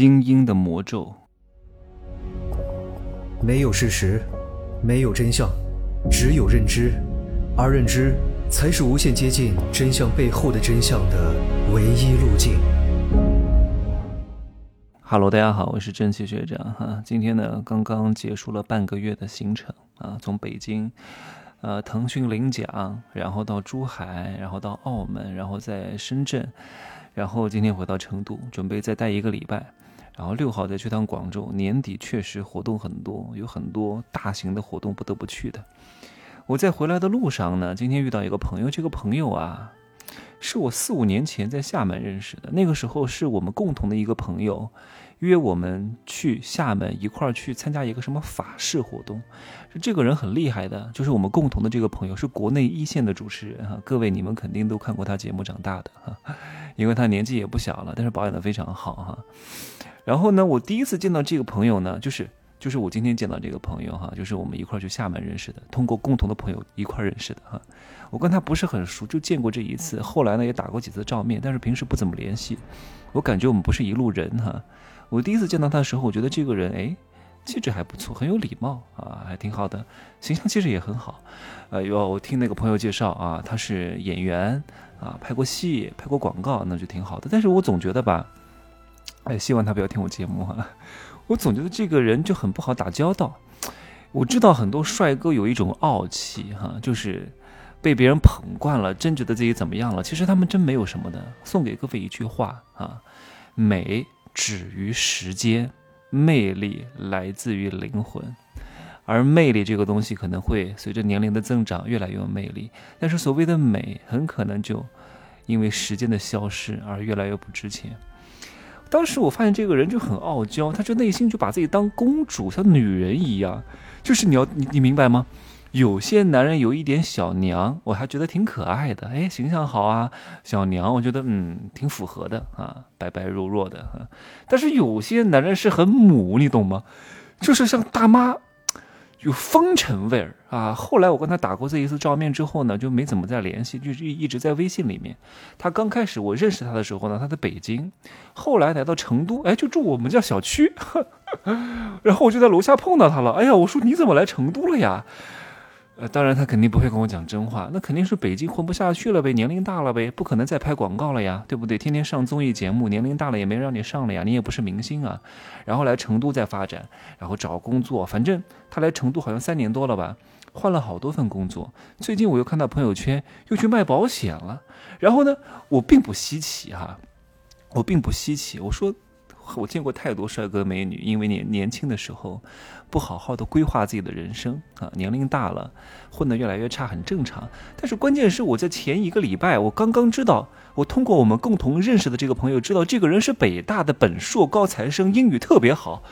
精英的魔咒。没有事实，没有真相，只有认知，而认知才是无限接近真相背后的真相的唯一路径。Hello，大家好，我是正气学长哈。今天呢，刚刚结束了半个月的行程啊，从北京，呃，腾讯领奖，然后到珠海，然后到澳门，然后在深圳，然后今天回到成都，准备再待一个礼拜。然后六号再去趟广州，年底确实活动很多，有很多大型的活动不得不去的。我在回来的路上呢，今天遇到一个朋友，这个朋友啊，是我四五年前在厦门认识的，那个时候是我们共同的一个朋友约我们去厦门一块儿去参加一个什么法事活动。这个人很厉害的，就是我们共同的这个朋友是国内一线的主持人哈，各位你们肯定都看过他节目长大的哈，因为他年纪也不小了，但是保养的非常好哈。然后呢，我第一次见到这个朋友呢，就是就是我今天见到这个朋友哈，就是我们一块去厦门认识的，通过共同的朋友一块认识的哈。我跟他不是很熟，就见过这一次，后来呢也打过几次照面，但是平时不怎么联系。我感觉我们不是一路人哈。我第一次见到他的时候，我觉得这个人哎，气质还不错，很有礼貌啊，还挺好的，形象气质也很好。呃，有我听那个朋友介绍啊，他是演员啊，拍过戏，拍过广告，那就挺好的。但是我总觉得吧。哎，希望他不要听我节目哈。我总觉得这个人就很不好打交道。我知道很多帅哥有一种傲气哈，就是被别人捧惯了，真觉得自己怎么样了。其实他们真没有什么的。送给各位一句话啊：美止于时间，魅力来自于灵魂。而魅力这个东西可能会随着年龄的增长越来越有魅力，但是所谓的美很可能就因为时间的消失而越来越不值钱。当时我发现这个人就很傲娇，他就内心就把自己当公主，像女人一样。就是你要你你明白吗？有些男人有一点小娘，我还觉得挺可爱的，哎，形象好啊，小娘，我觉得嗯挺符合的啊，白白弱弱的哈。但是有些男人是很母，你懂吗？就是像大妈。有风尘味儿啊！后来我跟他打过这一次照面之后呢，就没怎么再联系，就是一直在微信里面。他刚开始我认识他的时候呢，他在北京，后来来到成都，哎，就住我们家小区，然后我就在楼下碰到他了。哎呀，我说你怎么来成都了呀？呃，当然他肯定不会跟我讲真话，那肯定是北京混不下去了呗，年龄大了呗，不可能再拍广告了呀，对不对？天天上综艺节目，年龄大了也没让你上了呀，你也不是明星啊。然后来成都再发展，然后找工作，反正他来成都好像三年多了吧，换了好多份工作。最近我又看到朋友圈又去卖保险了。然后呢，我并不稀奇哈，我并不稀奇。我说。我见过太多帅哥美女，因为年年轻的时候不好好的规划自己的人生啊，年龄大了混得越来越差，很正常。但是关键是我在前一个礼拜，我刚刚知道，我通过我们共同认识的这个朋友知道，这个人是北大的本硕高材生，英语特别好。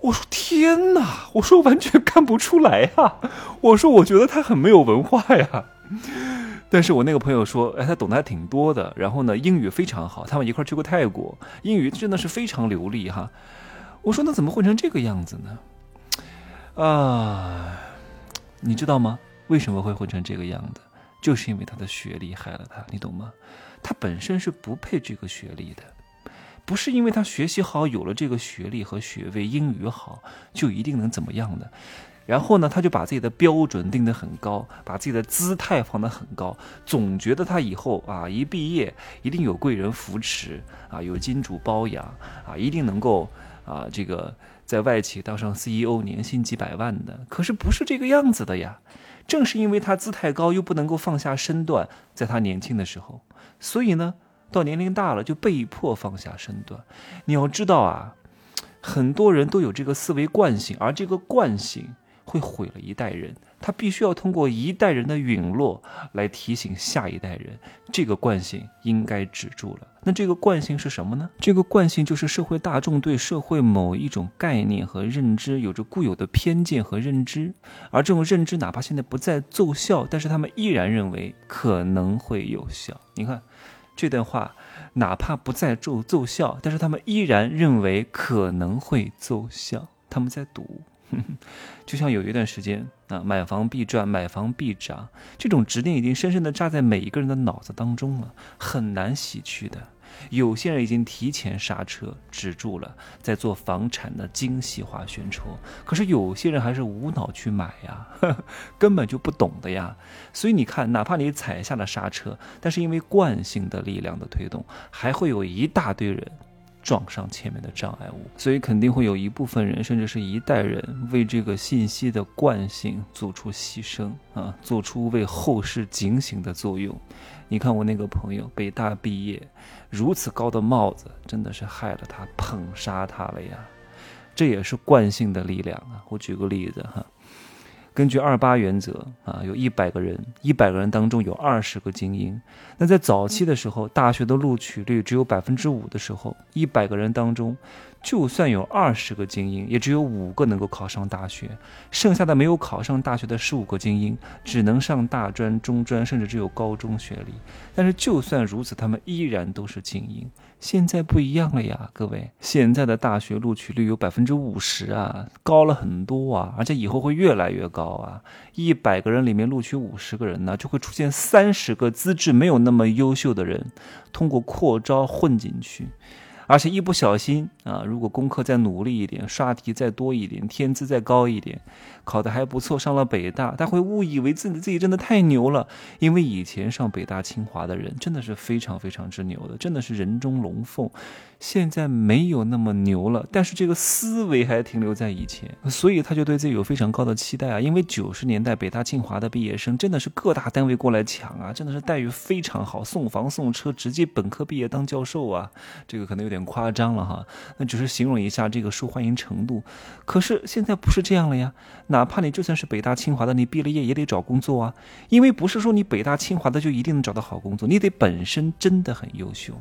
我说天哪，我说完全看不出来呀，我说我觉得他很没有文化呀。但是我那个朋友说，哎，他懂得还挺多的，然后呢，英语非常好，他们一块去过泰国，英语真的是非常流利哈。我说那怎么混成这个样子呢？啊，你知道吗？为什么会混成这个样子？就是因为他的学历害了他，你懂吗？他本身是不配这个学历的，不是因为他学习好，有了这个学历和学位，英语好就一定能怎么样的。然后呢，他就把自己的标准定得很高，把自己的姿态放得很高，总觉得他以后啊一毕业一定有贵人扶持啊，有金主包养啊，一定能够啊这个在外企当上 CEO，年薪几百万的。可是不是这个样子的呀！正是因为他姿态高，又不能够放下身段，在他年轻的时候，所以呢，到年龄大了就被迫放下身段。你要知道啊，很多人都有这个思维惯性，而这个惯性。会毁了一代人，他必须要通过一代人的陨落来提醒下一代人，这个惯性应该止住了。那这个惯性是什么呢？这个惯性就是社会大众对社会某一种概念和认知有着固有的偏见和认知，而这种认知哪怕现在不再奏效，但是他们依然认为可能会有效。你看这段话，哪怕不再奏奏效，但是他们依然认为可能会奏效，他们在赌。就像有一段时间啊，买房必赚，买房必涨，这种执念已经深深的扎在每一个人的脑子当中了，很难洗去的。有些人已经提前刹车止住了，在做房产的精细化宣传。可是有些人还是无脑去买呀，根本就不懂的呀。所以你看，哪怕你踩下了刹车，但是因为惯性的力量的推动，还会有一大堆人。撞上前面的障碍物，所以肯定会有一部分人，甚至是一代人，为这个信息的惯性做出牺牲啊，做出为后世警醒的作用。你看我那个朋友，北大毕业，如此高的帽子，真的是害了他，捧杀他了呀！这也是惯性的力量啊。我举个例子哈。根据二八原则啊，有一百个人，一百个人当中有二十个精英。那在早期的时候，大学的录取率只有百分之五的时候，一百个人当中。就算有二十个精英，也只有五个能够考上大学，剩下的没有考上大学的十五个精英，只能上大专、中专，甚至只有高中学历。但是就算如此，他们依然都是精英。现在不一样了呀，各位，现在的大学录取率有百分之五十啊，高了很多啊，而且以后会越来越高啊。一百个人里面录取五十个人呢，就会出现三十个资质没有那么优秀的人，通过扩招混进去。而且一不小心啊，如果功课再努力一点，刷题再多一点，天资再高一点，考得还不错，上了北大，他会误以为自己自己真的太牛了。因为以前上北大清华的人真的是非常非常之牛的，真的是人中龙凤。现在没有那么牛了，但是这个思维还停留在以前，所以他就对自己有非常高的期待啊。因为九十年代北大清华的毕业生真的是各大单位过来抢啊，真的是待遇非常好，送房送车，直接本科毕业当教授啊。这个可能有点点夸张了哈，那只是形容一下这个受欢迎程度。可是现在不是这样了呀，哪怕你就算是北大清华的，你毕了业也得找工作啊，因为不是说你北大清华的就一定能找到好工作，你得本身真的很优秀。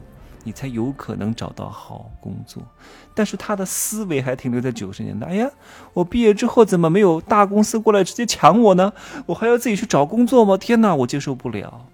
你才有可能找到好工作，但是他的思维还停留在九十年代。哎呀，我毕业之后怎么没有大公司过来直接抢我呢？我还要自己去找工作吗？天哪，我接受不了。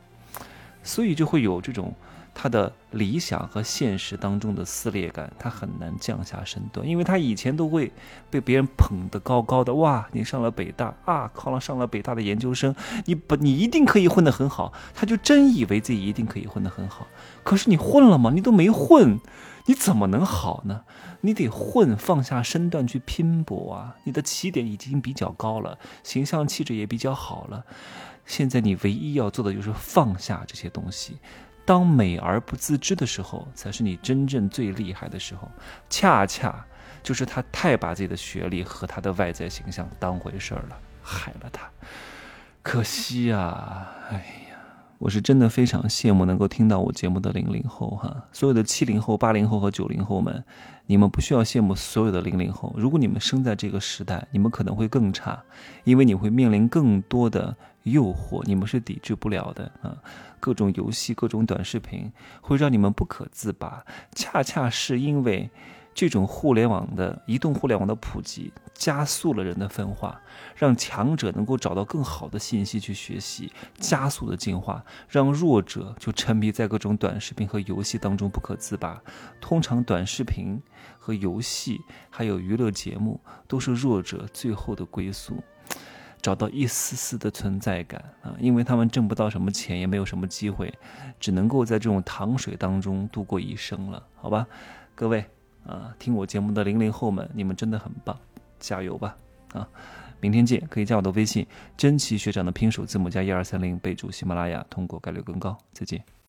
所以就会有这种。他的理想和现实当中的撕裂感，他很难降下身段，因为他以前都会被别人捧得高高的。哇，你上了北大啊，考了上了北大的研究生，你不你一定可以混得很好。他就真以为自己一定可以混得很好。可是你混了吗？你都没混，你怎么能好呢？你得混，放下身段去拼搏啊！你的起点已经比较高了，形象气质也比较好了。现在你唯一要做的就是放下这些东西。当美而不自知的时候，才是你真正最厉害的时候。恰恰就是他太把自己的学历和他的外在形象当回事儿了，害了他。可惜呀，哎呀，我是真的非常羡慕能够听到我节目的零零后哈，所有的七零后、八零后和九零后们，你们不需要羡慕所有的零零后。如果你们生在这个时代，你们可能会更差，因为你会面临更多的。诱惑你们是抵制不了的啊！各种游戏、各种短视频会让你们不可自拔。恰恰是因为这种互联网的移动互联网的普及，加速了人的分化，让强者能够找到更好的信息去学习，加速的进化，让弱者就沉迷在各种短视频和游戏当中不可自拔。通常，短视频和游戏还有娱乐节目，都是弱者最后的归宿。找到一丝丝的存在感啊，因为他们挣不到什么钱，也没有什么机会，只能够在这种糖水当中度过一生了，好吧？各位啊，听我节目的零零后们，你们真的很棒，加油吧！啊，明天见，可以加我的微信，真奇学长的拼手字母加一二三零，备注喜马拉雅，通过概率更高。再见。